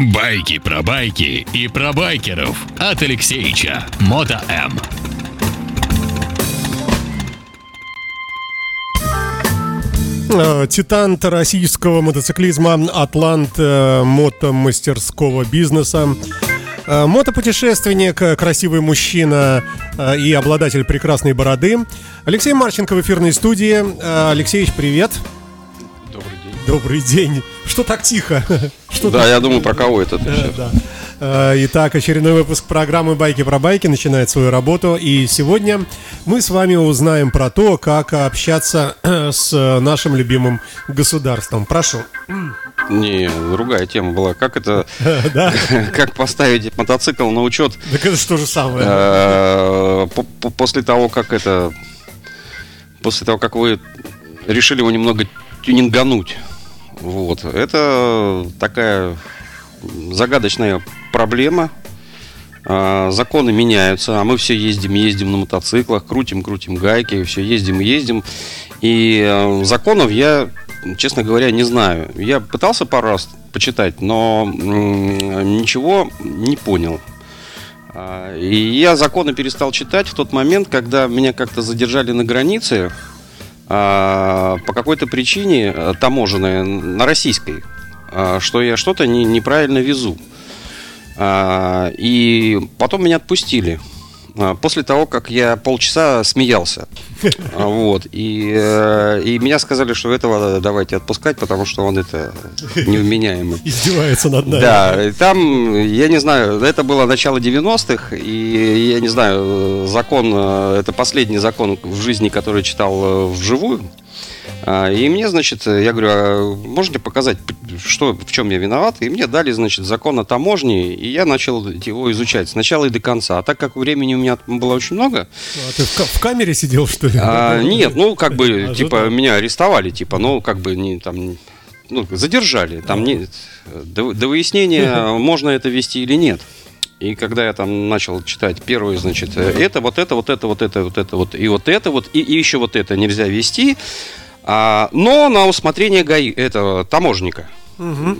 Байки про байки и про байкеров от Алексеича. Мото М. Э, Титан российского мотоциклизма, атлант э, мотомастерского бизнеса. Э, Мотопутешественник, красивый мужчина и обладатель прекрасной бороды. Алексей Марченко в эфирной студии. Алексеевич, привет. Добрый день. Добрый день. Что так тихо? Что Да, я думаю, про кого это ты Э, да. Э, Итак, очередной выпуск программы «Байки про байки» начинает свою работу. И сегодня мы с вами узнаем про то, как общаться с нашим любимым государством. Прошу. Не, другая тема была. Как это, как поставить мотоцикл на учет Так это же то же самое. э, по- по- после того, как это, после того, как вы решили его немного тюнингануть. Вот. Это такая загадочная проблема. А, Законы меняются, а мы все ездим, ездим на мотоциклах, крутим, крутим гайки, все ездим, ездим. И э, законов я, честно говоря, не знаю. Я пытался пару раз почитать, но ничего не понял. А, И я законы перестал читать в тот момент, когда меня как-то задержали на границе а, по какой-то причине э, таможенной на российской, а, что я что-то не- неправильно везу. А, И потом меня отпустили. А, После того, как я полчаса смеялся. А, Вот. И, э, и меня сказали, что этого давайте отпускать, потому что он это невменяемый. Издевается над нами. Да, и там, я не знаю, это было начало 90-х, и я не знаю, закон, э, это последний закон в жизни, который читал э, вживую. А, И мне, значит, я говорю, а можете показать, что, в чем я виноват? И мне дали, значит, закон о таможне, и я начал его изучать сначала и до конца. А так как времени у меня было очень много, А ты в, в камере сидел, что ли? а, нет, ну как бы, Ожидал. типа, меня арестовали, типа, ну как бы не там, ну задержали, там не, до, до выяснения можно это вести или нет. И когда я там начал читать первое, значит, э, это, вот это, вот это, вот это, вот это, вот и вот это, вот и, и еще вот это нельзя вести, а, но на усмотрение ГАИ, этого таможника,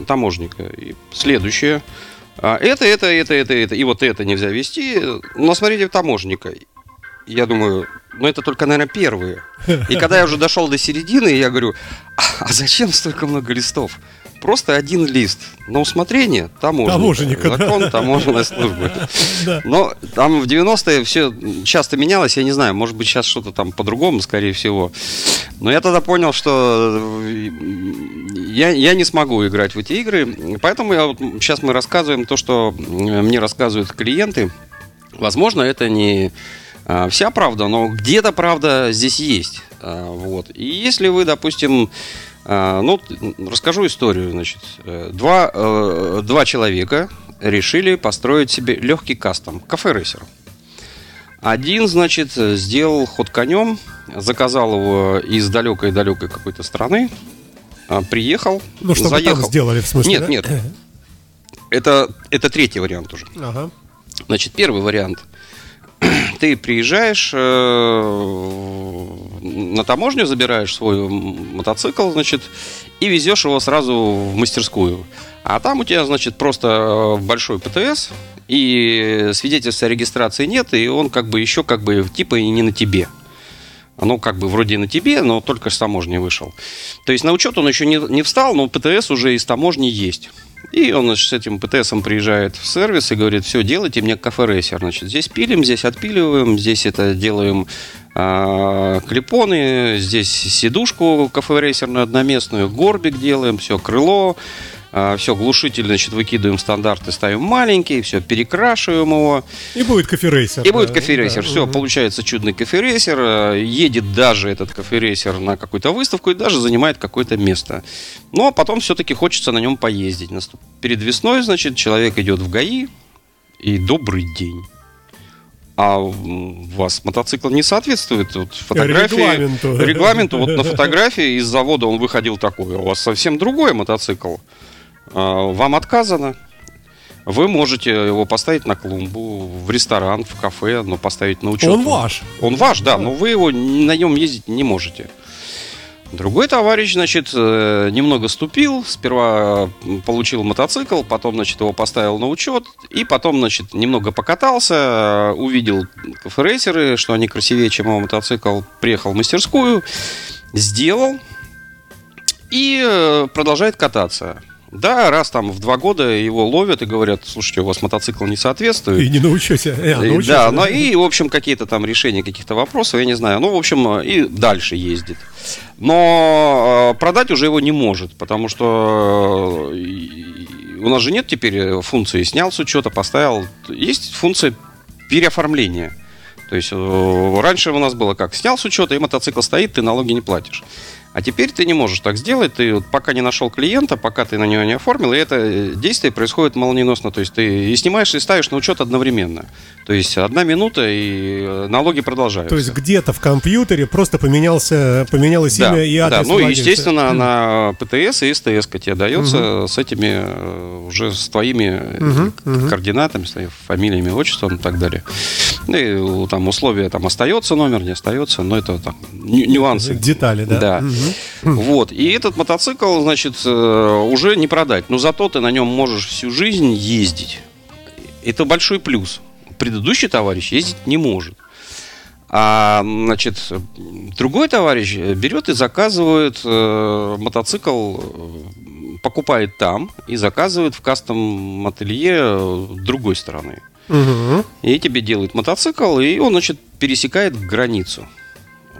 таможника. И следующее. А, это, это, это, это, это, и вот это нельзя вести, но смотрите таможника. Я думаю, ну это только, наверное, первые. И когда я уже дошел до середины, я говорю, а, а зачем столько много листов? Просто один лист. На усмотрение таможенника. Таможенника, да. Закон таможенной службы. Да. Но там в 90-е все часто менялось, я не знаю, может быть сейчас что-то там по-другому, скорее всего. Но я тогда понял, что э, я, я не смогу играть в эти игры. Поэтому я, вот, сейчас мы рассказываем то, что э, мне рассказывают клиенты. Возможно, это не а, вся правда, но где-то правда здесь есть. А, Вот. И если вы, допустим, ну, расскажу историю, значит. Э, Два, э, два человека решили построить себе легкий кастом, кафе-рейсер. Один, значит, сделал ход конем, заказал его из далекой-далекой какой-то страны, а, приехал, Ну, чтобы заехал. там сделали, в смысле, Нет, да? нет. Это, это третий вариант уже. Ага. Значит, первый вариант. Ты приезжаешь э, на таможню, забираешь свой мотоцикл, значит, и везешь его сразу в мастерскую. А там у тебя, значит, просто э, большой ПТС, и свидетельства о регистрации нет, и он как бы еще как бы типа и не на тебе. Оно как бы вроде на тебе, но только с таможни вышел. То есть на учет он еще не, не встал, но ПТС уже из таможни есть. И он значит, с этим ПТСом приезжает в сервис и говорит, все, делайте мне кафе-рейсер. Значит, здесь пилим, здесь отпиливаем, здесь это делаем а, клепоны, здесь сидушку кафе-рейсерную одноместную, горбик делаем, все, крыло, все, глушитель, значит, выкидываем стандарты, ставим маленький, все, перекрашиваем его. И будет кофе-рейсер. И будет да, кофе-рейсер. да, Все, мгм. получается чудный кофе-рейсер. э, Едет даже этот кофе-рейсер на какую-то выставку и даже занимает какое-то место. Но потом все-таки хочется на нем поездить. Перед весной, значит, человек идет в ГАИ и добрый день. А у вас мотоцикл не соответствует вот, фотографии, Регламенту. регламенту. Вот на фотографии из завода он выходил такой. У вас совсем другой мотоцикл. А, Вам отказано. Вы можете его поставить на клумбу, в ресторан, в кафе, но поставить на учет. Он ваш. Он ваш, да, но вы его на нем ездить не можете. Другой товарищ, значит, э, немного ступил, сперва получил мотоцикл, потом, значит, его поставил на учет, и потом, значит, немного покатался, увидел КФ-рейсеры, что они красивее, чем его мотоцикл, приехал в мастерскую, сделал и э, продолжает кататься. Да, раз там в два года его ловят и говорят, слушайте, у вас мотоцикл не соответствует. И не научился. Э, а, научился да, да, ну и, в общем, какие-то там решения каких-то вопросов, я не знаю. Ну, в общем, и дальше ездит. Но э, продать уже его не может, потому что э, у нас же нет теперь функции снял с учета, поставил. Есть функция переоформления. То есть раньше у нас было как, снял с учета, и мотоцикл стоит, ты налоги не платишь. А теперь ты не можешь так сделать, ты вот пока не нашел клиента, пока ты на него не оформил, и это э, действие происходит молниеносно. То есть ты и снимаешь, и ставишь на учет одновременно. То есть одна минута, и э, налоги продолжаются. То есть где-то в компьютере просто поменялся, поменялось да, имя и адрес Да, ну, естественно, mm. на ПТС и СТС тебе дается mm-hmm. с этими, э, уже с твоими mm-hmm. координатами, с твоими фамилиями, отчеством и так далее. Ну, и там условия, там остается номер, не остается, но это там нюансы. Детали, да? Да. Mm-hmm. Вот. И этот мотоцикл, значит, э, уже не продать. Но зато ты на нем можешь всю жизнь ездить. Это большой плюс. Предыдущий товарищ ездить не может. А, значит, другой товарищ берет и заказывает э, мотоцикл, э, покупает там и заказывает в кастом ателье другой стороны. Угу. И тебе делают мотоцикл, и он, значит, пересекает границу.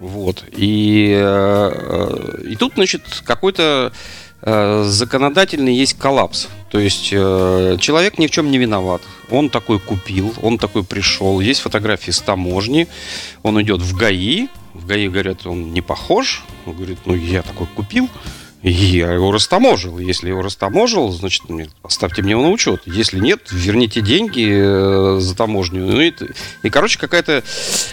Вот. И, э, и тут, значит, какой-то э, законодательный есть коллапс. То есть э, человек ни в чем не виноват. Он такой купил, он такой пришел. Есть фотографии с таможни. Он идет в ГАИ. В ГАИ говорят, он не похож. Он говорит, ну я такой купил. Я его растаможил. Если его растаможил, значит, оставьте мне его на учет. Если нет, верните деньги за таможню. Ну и, и короче, какая-то...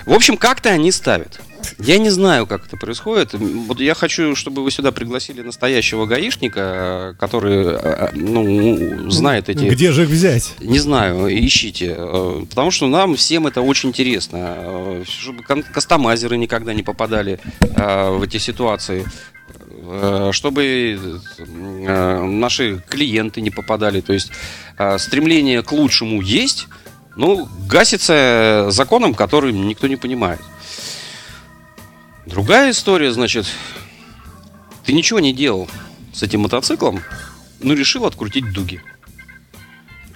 В общем, как-то они ставят. Я не знаю, как это происходит. Вот я хочу, чтобы вы сюда пригласили настоящего гаишника, который э, э, ну, знает эти... Где же их взять? Не знаю, ищите. Э, потому что нам всем это очень интересно. Чтобы кастомайзеры никогда не попадали в эти ситуации чтобы наши клиенты не попадали. То есть стремление к лучшему есть, но гасится законом, который никто не понимает. Другая история, значит, ты ничего не делал с этим мотоциклом, но решил открутить дуги.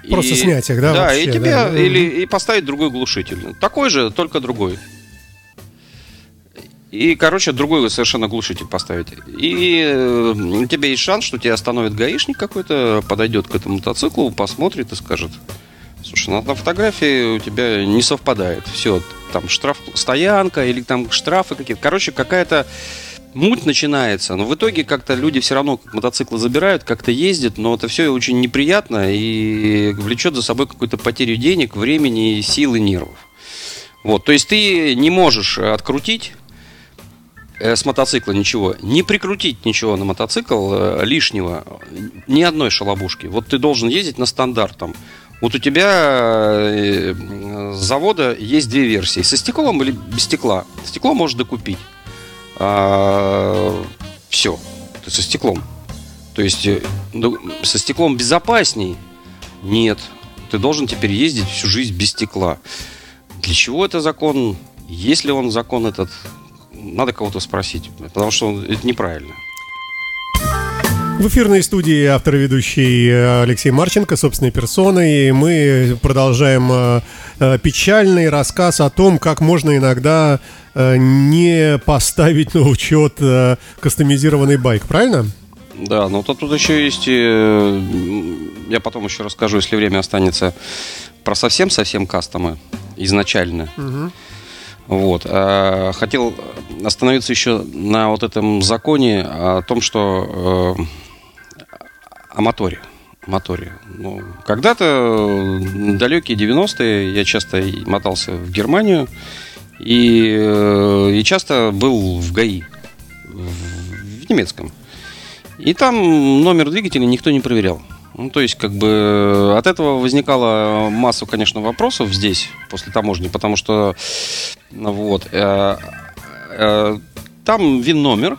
Просто и, снять их, да? Да, вообще, и тебе, да. или и поставить другой глушитель. Такой же, только другой. И, короче, другой совершенно глушитель поставить. И э, у тебя есть шанс, что тебя остановит гаишник какой-то, подойдет к этому мотоциклу, посмотрит и скажет, слушай, на, на фотографии у тебя не совпадает. Все, там штраф, стоянка или там штрафы какие-то. Короче, какая-то муть начинается, но в итоге как-то люди все равно мотоциклы забирают, как-то ездят, но это все очень неприятно и влечет за собой какую-то потерю денег, времени, сил и нервов. Вот, то есть ты не можешь открутить э, с мотоцикла ничего, не прикрутить ничего на мотоцикл э, лишнего, ни одной шалобушки. Вот ты должен ездить на стандарт там вот у тебя э, завода есть две версии. Со стеклом или без стекла. Стекло можешь докупить. А, все. Со стеклом. То есть э, со стеклом безопасней? Нет. Ты должен теперь ездить всю жизнь без стекла. Для чего это закон? Есть ли он закон этот? Надо кого-то спросить. Потому что это неправильно. В эфирной студии автор и ведущий э, Алексей Марченко, собственной персоной. И мы продолжаем э, э, печальный рассказ о том, как можно иногда не поставить на учет кастомизированный байк, правильно? Да, но тут, тут еще есть, я потом еще расскажу, если время останется, про совсем-совсем кастомы изначально. Угу. Вот. Хотел остановиться еще на вот этом законе о том, что о моторе. моторе. Ну, когда-то, далекие 90-е, я часто мотался в Германию и, э, и часто был в ГАИ, в, в немецком. И там номер двигателя никто не проверял. Ну, то есть, как бы от этого возникала масса, конечно, вопросов здесь, после таможни, потому что вот, э, э, там ВИН-номер,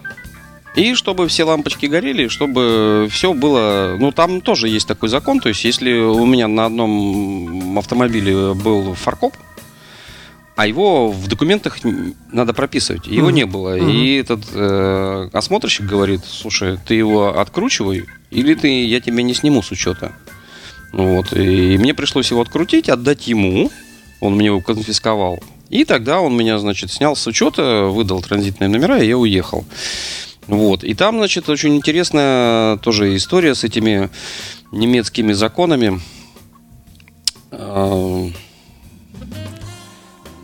И чтобы все лампочки горели, чтобы все было... Ну, там тоже есть такой закон. То есть, если у меня на одном автомобиле был фаркоп, а его в документах надо прописывать. Его mm-hmm. не было. Mm-hmm. И этот э, осмотрщик говорит, слушай, ты его откручивай, или ты, я тебя не сниму с учета. Вот. И мне пришлось его открутить, отдать ему. Он мне его конфисковал. И тогда он меня, значит, снял с учета, выдал транзитные номера, и я уехал. Вот. И там, значит, очень интересная тоже история с этими немецкими законами. А,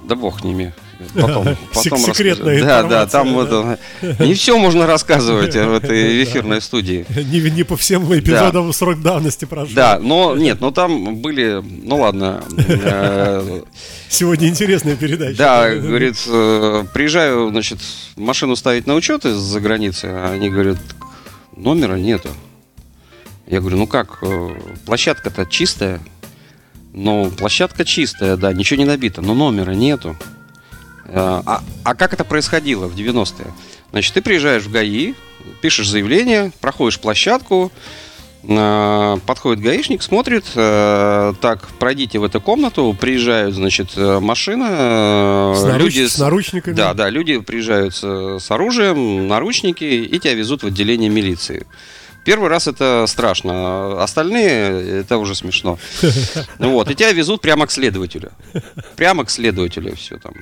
да бог ними. Потом, потом Секретная Да, да, там вот не все можно рассказывать в этой эфирной студии. Не, не по всем эпизодам да. срок давности прошел. Да, но нет, но там были, ну ладно. Э, Сегодня интересная передача. Да, говорит, э, приезжаю, значит, машину ставить на учет из-за границы, а они говорят, номера нету. Я говорю, ну как, э, площадка-то чистая, ну, площадка чистая, да, ничего не набито, но номера нету. А, а, а как это происходило в 90-е? Значит, ты приезжаешь в ГАИ, пишешь заявление, проходишь площадку, а, подходит гаишник, смотрит, а, так, пройдите в эту комнату, приезжают, значит, машина, с, наруч... люди с, с наручниками. Да, да, люди приезжают с, с оружием, наручники и тебя везут в отделение милиции. Первый раз это страшно, остальные это уже смешно. Вот, и тебя везут прямо к следователю. Прямо к следователю все там.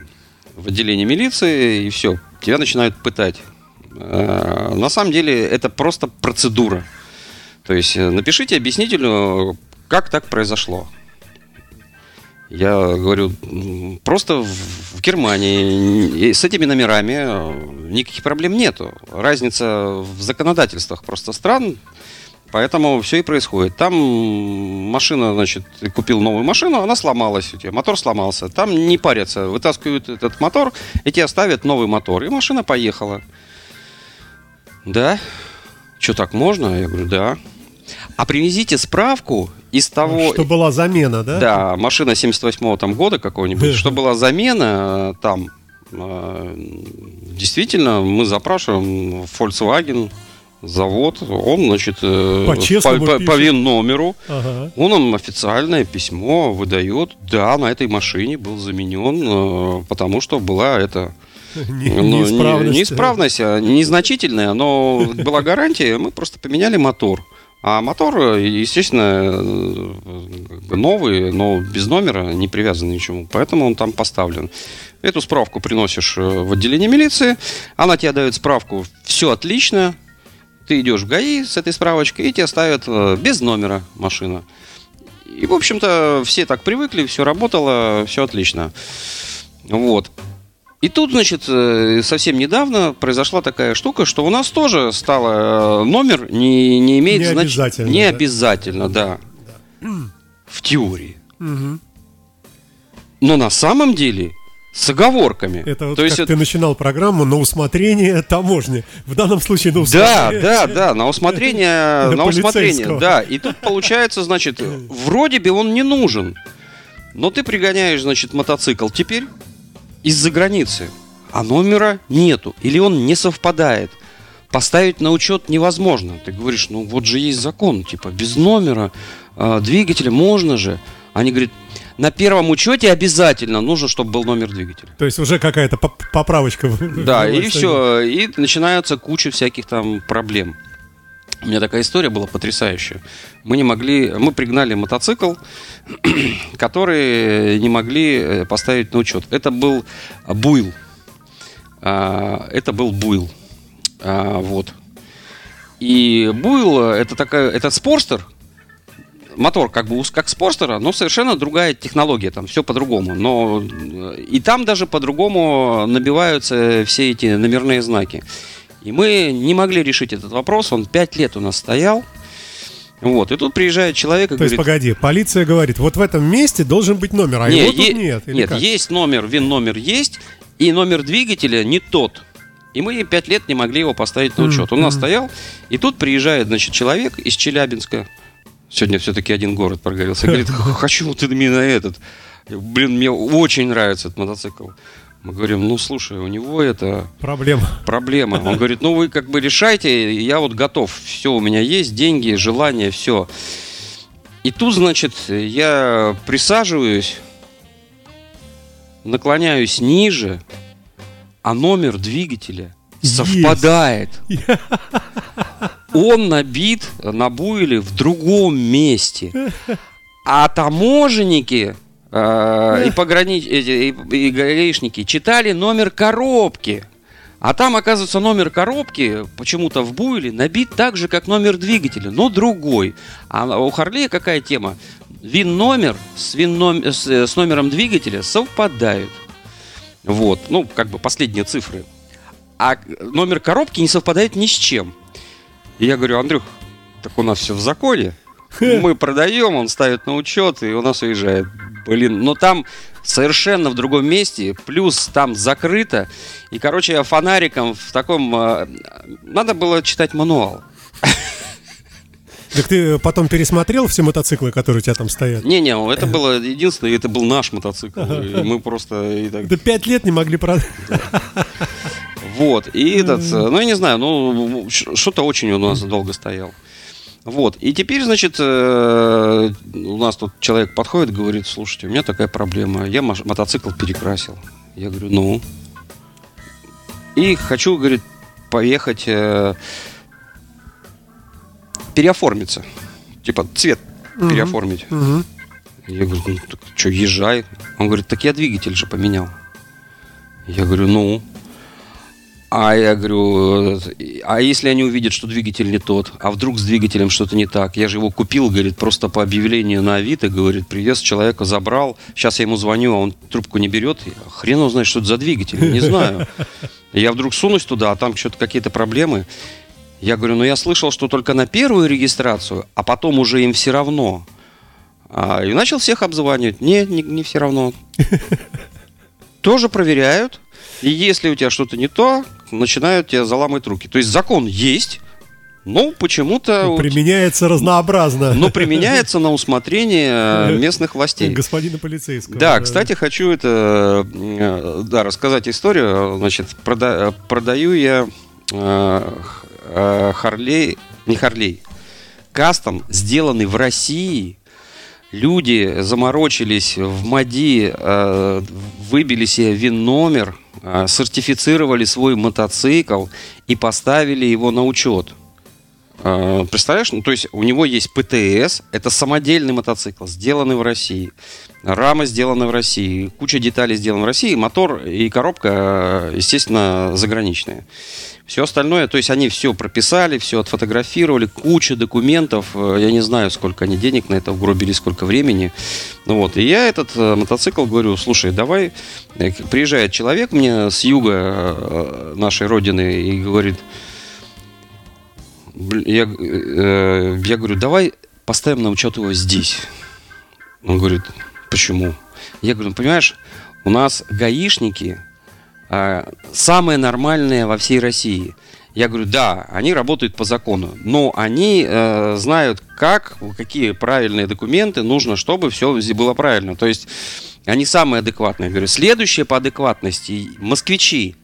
В отделение милиции, и все, тебя начинают пытать. Э, на самом деле это просто процедура. То есть э, напишите объяснителю, как так произошло. Я говорю, просто в Германии с этими номерами э, никаких проблем нету. Разница в законодательствах просто стран, поэтому все и происходит. Там машина, значит, ты купил новую машину, она сломалась у тебя, мотор сломался. Там не парятся, вытаскивают этот мотор и тебе ставят новый мотор. И машина поехала. Да? Что, так можно? Я говорю, да. А привезите справку из того... Что была замена, да? Да, машина 78-го там года какого-нибудь, что была замена э, там. Э, действительно, мы запрашиваем Volkswagen, завод, он, значит, э, по, по, по, ВИН-номеру, ага. он нам официальное письмо выдает, да, на этой машине был заменен, потому что была это... Не, ну, неисправность. неисправность, а незначительная, но была гарантия, мы просто поменяли мотор. А мотор, естественно, новый, но без номера, не привязан ни к чему. Поэтому он там поставлен. Эту справку приносишь э, в отделение милиции. Она тебе дает справку, все отлично. Ты идешь в ГАИ с этой справочкой, и тебе ставят э, без номера машина. И, в общем-то, все так привыкли, все работало, все отлично. Вот. И тут, значит, э, совсем недавно произошла такая штука, что у нас тоже стало э, номер не, не имеет не значения. Обязательно, не да. обязательно, да. да. В теории. Угу. Но на самом деле с оговорками. Это вот То есть ты это... начинал программу на усмотрение таможни. В данном случае на усмотрение. Да, да, да, на усмотрение, на усмотрение, да. И тут получается, значит, вроде бы он не нужен, но ты пригоняешь, значит, мотоцикл теперь из-за границы, а номера нету, или он не совпадает. Поставить на учет невозможно. Ты говоришь, ну вот же есть закон, типа без номера э, двигателя можно же. Они говорят, на первом учете обязательно нужно, чтобы был номер двигателя. То есть уже какая-то поправочка. Да, и все. И начинается куча всяких там проблем. У меня такая история была потрясающая. Мы не могли, мы пригнали мотоцикл, который не могли э, поставить на учет. Это был буйл. А, это был буйл. А, вот. И буйл это такая, это спорстер, мотор как бы как спорстера, но совершенно другая технология, там все по-другому. Но э, и там даже по-другому набиваются все эти номерные знаки. И мы не могли решить этот вопрос, он пять лет у нас стоял. Вот, и тут приезжает человек и То говорит... есть, погоди, полиция говорит, вот в этом месте должен быть номер, а не, его тут нет. Нет, как? есть номер, ВИН-номер есть, и номер двигателя не тот. И мы пять лет не могли его поставить на учет. Он у нас стоял, и тут приезжает, значит, человек из Челябинска. Сегодня все-таки один город прогорелся. Говорит, хочу вот именно этот. Блин, мне очень нравится этот мотоцикл. Мы говорим, ну слушай, у него это Проблема. проблема. Он говорит, ну вы как бы решайте, я вот готов, все у меня есть, деньги, желание, все. И тут, значит, я присаживаюсь, наклоняюсь ниже, а номер двигателя Есть. Он набит на буйле в другом месте. А таможенники э, и, погранич... эти, и, и гаишники читали номер коробки. А там, оказывается, номер коробки почему-то в буйле набит так же, как номер двигателя, но другой. А у Харлея какая тема? Вин-номер с, вин с, с номером двигателя совпадают. Вот, ну, как бы последние цифры. А номер коробки не совпадает ни с чем. И я говорю, Андрюх, так у нас все в законе. Мы продаем, он ставит на учет, и у нас уезжает. Блин, но там совершенно в другом месте, плюс там закрыто. И, короче, я фонариком в таком... э, Надо было читать мануал. Так ты потом пересмотрел все мотоциклы, которые у тебя там стоят? Не-не, это было единственное, это был наш мотоцикл. Мы просто... и так- Да пять лет не могли продать. Вот, и этот, э, ну, я не знаю, ну, что-то очень у нас долго стоял. Вот, и теперь, значит, э, у нас тут человек подходит, говорит, слушайте, у меня такая проблема, я мотоцикл перекрасил. Я говорю, ну? И хочу, говорит, поехать э, переоформиться. Типа цвет переоформить. Мгм. Я говорю, ну так что, езжай. Он говорит, так я двигатель же поменял. Я говорю, ну. А я говорю, а если они увидят, что двигатель не тот, а вдруг с двигателем что-то не так? Я же его купил, говорит, просто по объявлению на Авито, говорит, привез человека, забрал. Сейчас я ему звоню, а он трубку не берет. Хрен его знает, что это за двигатель, не знаю. Я вдруг сунусь туда, а там что-то какие-то проблемы. Я говорю, ну я слышал, что только на первую регистрацию, а потом уже им все равно. А, и начал всех обзванивать. Не, не, не все равно. Тоже проверяют. И если у тебя что-то не то, начинают тебя заламывать руки. То есть закон есть, но почему-то... вот- Применяется разнообразно. но применяется на усмотрение местных властей. Господина полицейского. Да, кстати, хочу это, э, да, рассказать историю. Значит, прода- продаю я э, э, Харлей, не Харлей, кастом, сделанный в России. Люди заморочились в МАДИ, выбили себе ВИН-номер, э, сертифицировали свой мотоцикл и поставили его на учет. Э, Представляешь, ну то есть у него есть ПТС, это самодельный мотоцикл, сделанный в России. Рама сделана в России, куча деталей сделана в России, мотор и коробка, э, естественно, заграничные. Все остальное, то есть они все прописали, все отфотографировали, куча документов, э, я не знаю, сколько они денег на это угробили, сколько времени. Ну вот, и я этот э, мотоцикл говорю, слушай, давай, Э, приезжает человек мне с юга нашей родины и говорит, я, я говорю, давай поставим на учет его здесь. Он говорит, почему? Я говорю, ну, понимаешь, у нас гаишники самые нормальные во всей России. Я говорю, да, они работают по закону, но они э, знают, как, какие правильные документы нужно, чтобы все было правильно. То есть они самые адекватные. Я говорю, следующие по адекватности москвичи.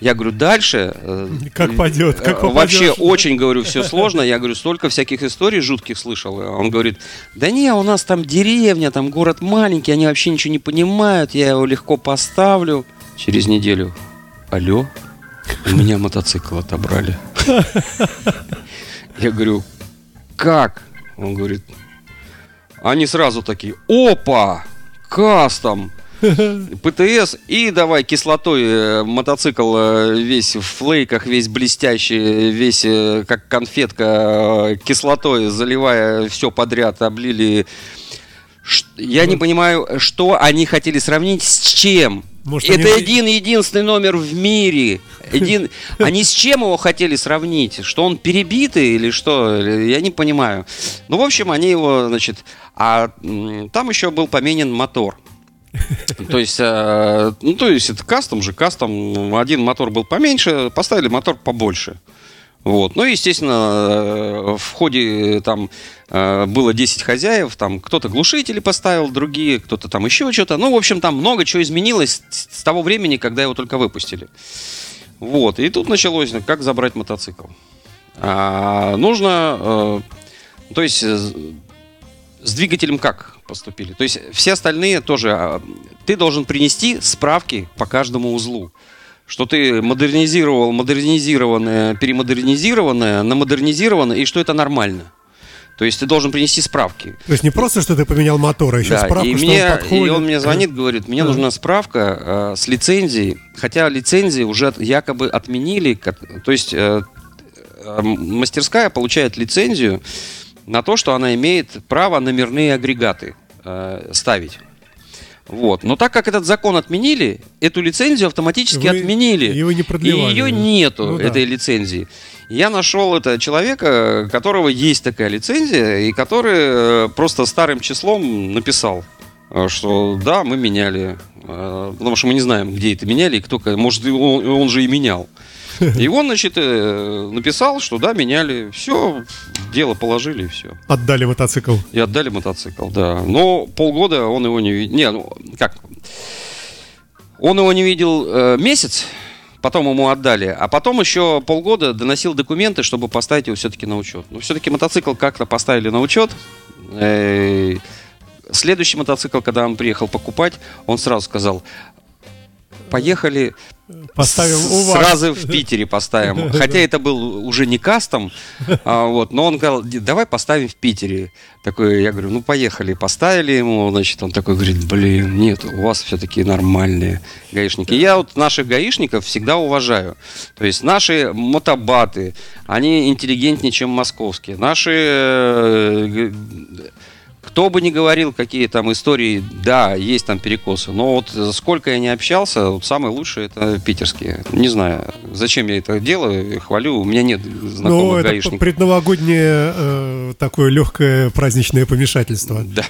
Я говорю, дальше... э, Как пойдет, как э, попадешь. Вообще очень, говорю, все сложно. Я говорю, столько всяких историй жутких слышал. Он говорит, да не, у нас там деревня, там город маленький, они вообще ничего не понимают, я его легко поставлю. Через неделю, алло, у меня мотоцикл отобрали. Я говорю, как? Он говорит, они сразу такие, опа, кастом, ПТС и давай кислотой э, мотоцикл э, весь в флейках, весь блестящий, весь э, как конфетка кислотой заливая все подряд, облили. Я не понимаю, что они хотели сравнить с чем. Может, Это они- один единственный номер в мире. Один... Они с чем его хотели сравнить? Что он перебитый или что? Я не понимаю. Ну, в общем, они его, значит... А там еще был поменен мотор. То есть, э, ну, то есть это кастом же, кастом. Один мотор был поменьше, поставили мотор побольше. Вот. Ну, естественно, э, в ходе там э, было 10 хозяев, там кто-то глушители поставил, другие, кто-то там еще что-то. Ну, в общем, там много чего изменилось с того времени, когда его только выпустили. Вот. И тут началось, как забрать мотоцикл. А, нужно, э, то есть с двигателем как поступили? То есть все остальные тоже, а, ты должен принести справки по каждому узлу что ты модернизировал модернизированное, перемодернизированное, на модернизированное, и что это нормально. То есть ты должен принести справки. То есть не просто, что ты поменял мотор, а еще да, справку, и что мне, он подходит. И он мне звонит, говорит, мне нужна справка э, с лицензией, хотя лицензии уже якобы отменили. То есть э, э, мастерская получает лицензию на то, что она имеет право номерные агрегаты э, ставить. Вот. Но так как этот закон отменили, эту лицензию автоматически вы, отменили. И вы не продлевали. И ее нету, ну, этой да. лицензии. Я нашел это человека, у которого есть такая лицензия, и который э, просто старым числом написал, э, что да, мы меняли. Э, потому что мы не знаем, где это меняли, и кто, может, он, он же и менял. И он, значит, э, написал, что да, меняли. Все, дело положили и все. Отдали мотоцикл. И отдали мотоцикл, да. Но полгода он его не видел. Не, ну, как? Он его не видел э, месяц, потом ему отдали, а потом еще полгода доносил документы, чтобы поставить его все-таки на учет. Но все-таки мотоцикл как-то поставили на учет. Э, следующий мотоцикл, когда он приехал покупать, он сразу сказал, поехали Поставим у вас. Сразу в Питере поставим. Хотя это был уже не кастом, а, вот, но он сказал, давай поставим в Питере. Такой, я говорю, ну поехали. Поставили ему, значит, он такой говорит, блин, нет, у вас все-таки нормальные гаишники. Я вот наших гаишников всегда уважаю. То есть наши мотобаты, они интеллигентнее, чем московские. Наши э, кто бы ни говорил, какие там истории, да, есть там перекосы, но вот сколько я не общался, вот самые лучшие это питерские. Не знаю, зачем я это делаю, хвалю, у меня нет знакомых ну, это гаишников. предновогоднее э, такое легкое праздничное помешательство. Да.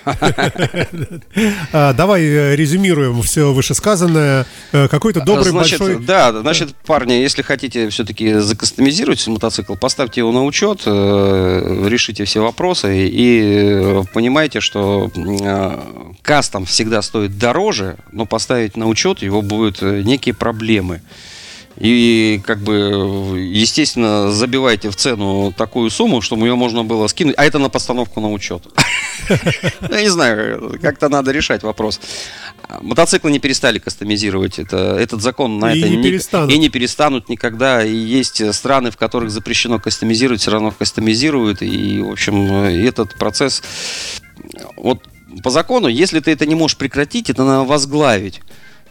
А, давай э, резюмируем все вышесказанное. Э, какой-то добрый значит, большой... Да, значит, парни, если хотите все-таки закастомизировать мотоцикл, поставьте его на учет, э, решите все вопросы и понимаете, что кастом всегда стоит дороже, но поставить на учет его будут некие проблемы. И как бы, естественно, забивайте в цену такую сумму, чтобы ее можно было скинуть. А это на постановку на учет. Ну, я не знаю, как-то надо решать вопрос. Мотоциклы не перестали кастомизировать. Это, этот закон на это не, перестанут. и не перестанут никогда. И есть страны, в которых запрещено кастомизировать, все равно кастомизируют. И, в общем, этот процесс вот по закону, если ты это не можешь прекратить, это надо возглавить.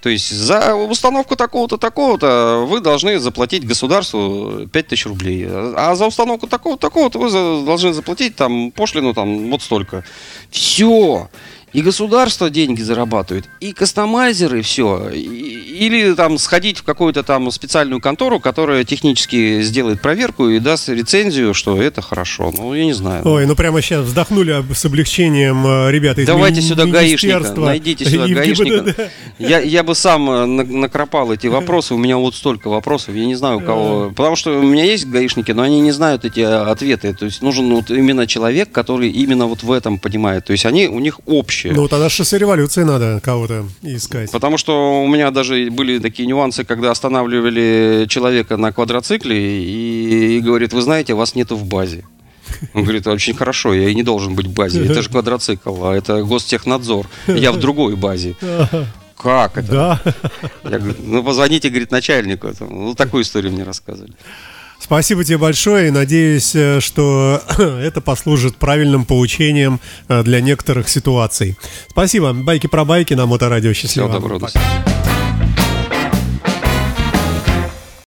То есть за установку такого-то, такого-то вы должны заплатить государству 5000 рублей. А за установку такого-то, такого-то вы должны заплатить там пошлину там вот столько. Все. И государство деньги зарабатывает, и кастомайзеры все. Или там сходить в какую-то там специальную контору, которая технически сделает проверку и даст рецензию, что это хорошо. Ну, я не знаю. Ой, ну прямо сейчас вздохнули с облегчением э, ребята из Давайте сюда гаишника, найдите сюда гаишника. Я, я бы сам э, накропал эти вопросы, у меня вот столько вопросов, я не знаю у кого. Потому что у меня есть гаишники, но они не знают эти э, ответы. То есть нужен вот именно человек, который именно вот в этом понимает. То есть они, у них общие вообще. Ну, тогда шоссе революции надо кого-то искать. Потому что у меня даже были такие нюансы, когда останавливали человека на квадроцикле и, и говорит, вы знаете, вас нету в базе. Он говорит, очень хорошо, я и не должен быть в базе. Это же квадроцикл, а это гостехнадзор. Я в другой базе. Как это? Да. Я говорю, ну позвоните, говорит, начальнику. Ну, такую историю мне рассказывали. Спасибо тебе большое и надеюсь, э, что это послужит правильным поучением э, для некоторых ситуаций. Спасибо. Байки про байки на Моторадио. Счастливо. Всего доброго. Пока.